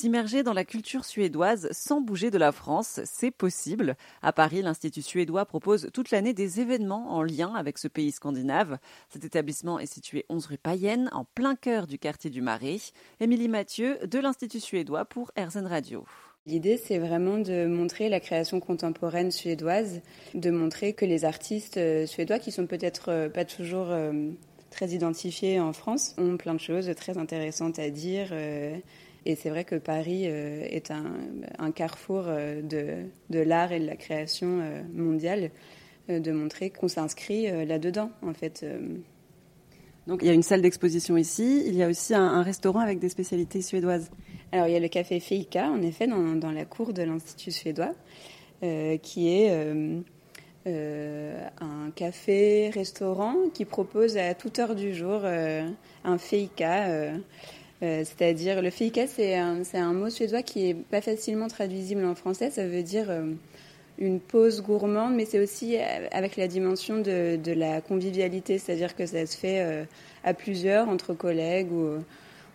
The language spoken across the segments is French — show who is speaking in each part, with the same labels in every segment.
Speaker 1: S'immerger dans la culture suédoise sans bouger de la France, c'est possible. À Paris, l'Institut suédois propose toute l'année des événements en lien avec ce pays scandinave. Cet établissement est situé 11 rue Payenne, en plein cœur du quartier du Marais. Émilie Mathieu de l'Institut suédois pour RZN Radio.
Speaker 2: L'idée, c'est vraiment de montrer la création contemporaine suédoise, de montrer que les artistes euh, suédois, qui sont peut-être euh, pas toujours euh, très identifiés en France, ont plein de choses très intéressantes à dire et c'est vrai que Paris euh, est un, carrefour euh, de, l'art et de la création euh, mondiale, de montrer qu'on s'inscrit là-dedans, en fait.
Speaker 1: Donc il y a une salle d'exposition ici, il y a aussi un, restaurant avec des spécialités suédoises.
Speaker 2: Alors il y a le café Feika, en effet, dans, la cour de l'Institut suédois, qui est un café-restaurant qui propose à toute heure du jour un Feika euh, c'est-à-dire, le fika, c'est un, mot suédois qui est pas facilement traduisible en français. Ça veut dire euh, une pause gourmande, mais c'est aussi euh, avec la dimension de, la convivialité, c'est-à-dire que ça se fait à plusieurs, entre collègues,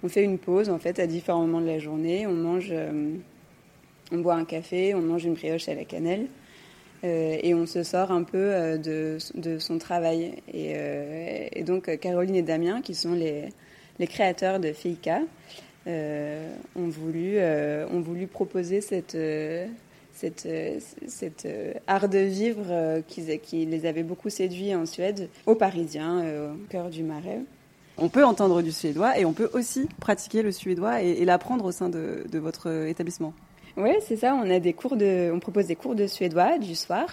Speaker 2: on fait une pause en fait à différents moments de la journée. On mange, on boit un café, on mange une brioche à la cannelle. et on se sort un peu de, son travail. Et, donc Caroline et Damien, qui sont les, les créateurs de Fika euh, ont, voulu, euh, ont voulu proposer cette, euh, cette art de vivre qui, les avait beaucoup séduits en Suède, aux Parisiens, au cœur du Marais.
Speaker 1: On peut entendre du suédois et on peut aussi pratiquer le suédois et, l'apprendre au sein de, votre étabbissement.
Speaker 2: Oui, c'est ça. On a des cours de, on propose des cours de suédois du soir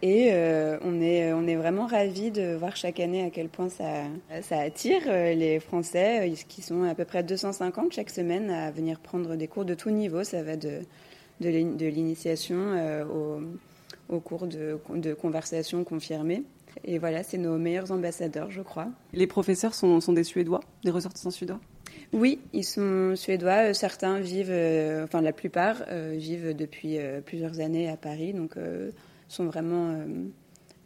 Speaker 2: et euh, on, est, on est vraiment ravis de voir chaque année à quel point ça, attire euh, les Français, euh, qui sont à peu près 250 chaque semaine à venir prendre des cours de tout niveau. Ça va de, de l'initiation au, cours de, de conversation confirmée. Et voilà, c'est nos meilleurs ambassadeurs, je crois.
Speaker 1: Les professeurs sont, sont des Suédois, des ressortissants suédois?
Speaker 2: Oui, ils sont suédois. Certains vivent, enfin la plupart vivent depuis plusieurs années à Paris, donc sont vraiment, euh,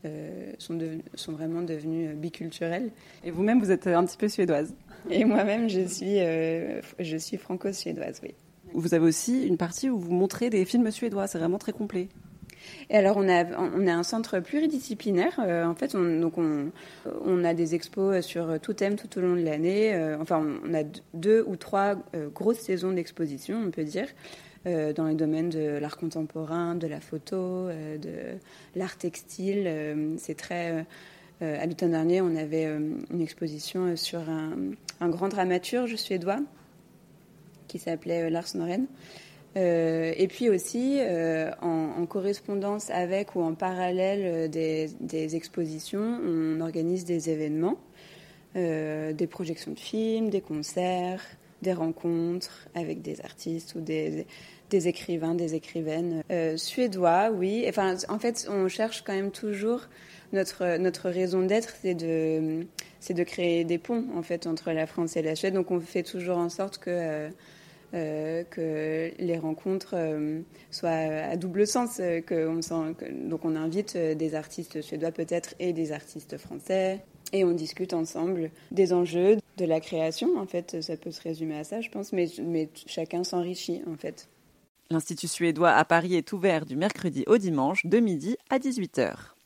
Speaker 2: euh, sont, sont vraiment devenus biculturels.
Speaker 1: Et vous-même, vous êtes un petit peu suédoise
Speaker 2: Et moi-même, je suis, euh, je suis franco-suédoise, oui.
Speaker 1: Vous avez aussi une partie où vous montrez des films suédois, c'est vraiment très complet.
Speaker 2: Et alors, on a, on a un centre pluridisciplinaire. en fait, on, donc on, a des expos sur tout thème tout au long de l'année. enfin, on a deux ou trois grosses saisons d'exposition, on peut dire. Euh, dans les domaines de l'art contemporain, de la photo, euh, de l'art textile. Euh, c'est très. à l'automne dernier, on avait une exposition sur un, grand dramaturge suédois qui s'appelait Lars Noren. Et puis aussi, en, correspondance avec ou en parallèle des, des expositions, on organise des événements, des projections de films, des concerts, des rencontres avec des artistes ou des, écrivains, des écrivaines euh, suédois, oui. Enfin, en fait, on cherche quand même toujours notre notre raison d'être, c'est de de créer des ponts en fait entre la France et la Suède. Donc, on fait toujours en sorte que euh, euh, que les rencontres soient à double sens. Que on sent, donc, on invite des artistes suédois peut-être et des artistes français. Et on discute ensemble des enjeux de la création. En fait, ça peut se résumer à ça, je pense, mais, mais chacun s'enrichit, en fait.
Speaker 1: L'Institut suédois à Paris est ouvert du mercredi au dimanche de midi à 18h.